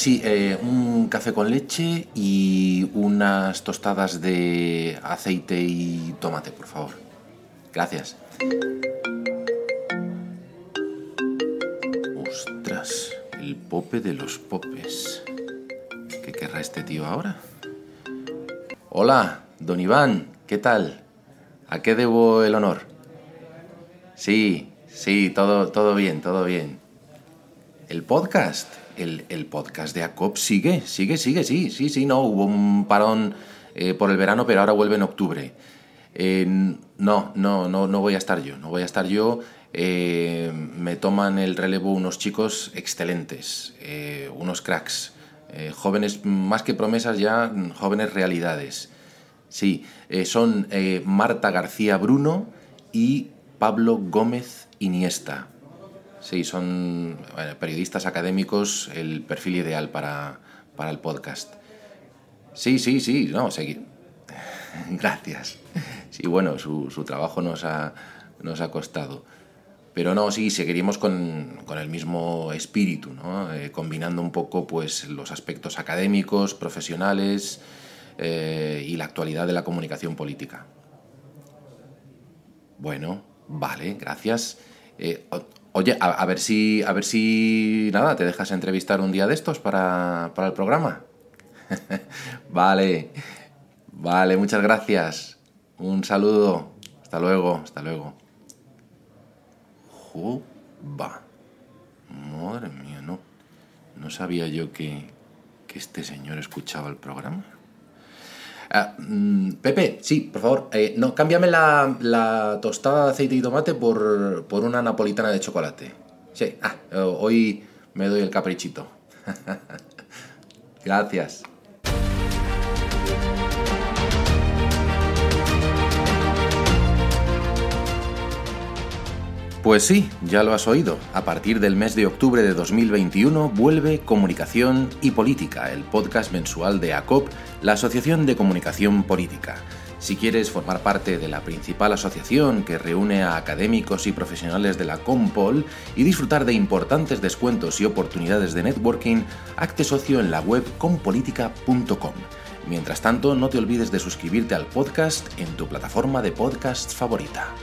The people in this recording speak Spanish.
sí, eh, un café con leche y unas tostadas de aceite y tomate, por favor. Gracias. Ostras, el pope de los popes. ¿Qué querrá este tío ahora? Hola, don Iván, ¿qué tal? ¿A qué debo el honor? Sí, sí, todo, todo bien, todo bien. ¿El podcast? El, podcast de ACOP sigue, sigue, sigue, sí, sí, sí, no, hubo un parón eh, por el verano, pero ahora vuelve en octubre. Eh, no, no, no, no voy a estar yo, no voy a estar yo. Eh, me toman el relevo unos chicos excelentes, unos cracks, jóvenes más que promesas ya, jóvenes realidades. Sí, son Marta García Bruno y Pablo Gómez Iniesta. Sí, son bueno, periodistas académicos, el perfil ideal para, para el podcast. Sí, sí, sí, no, seguir. Gracias. Sí, bueno, su, su trabajo nos ha, nos ha costado. Pero no, sí, seguiríamos con, con el mismo espíritu, ¿no? Eh, combinando un poco pues, los aspectos académicos, profesionales eh, y la actualidad de la comunicación política. Bueno, vale, gracias. Eh, oye, a, ver si, a ver si, nada, te dejas entrevistar un día de estos para, para el programa. vale, vale, muchas gracias. Un saludo. Hasta luego, hasta luego. Juba. Madre mía, no. No sabía yo que, que este señor escuchaba el programa. Ah, mm, Pepe, sí, por favor. eh, no, cámbiame la, la tostada de aceite y tomate por, por una napolitana de chocolate. Sí, ah, eh, hoy me doy el caprichito. Gracias. Pues sí, ya lo has oído. A partir del mes de octubre de 2021 vuelve Comunicación y Política, el podcast mensual de ACOP, la Asociación de Comunicación Política. Si quieres formar parte de la principal asociación que reúne a académicos y profesionales de la Compol y disfrutar de importantes descuentos y oportunidades de networking, hazte socio en la web compolitica.com. Mientras tanto, no te olvides de suscribirte al podcast en tu plataforma de podcast favorita.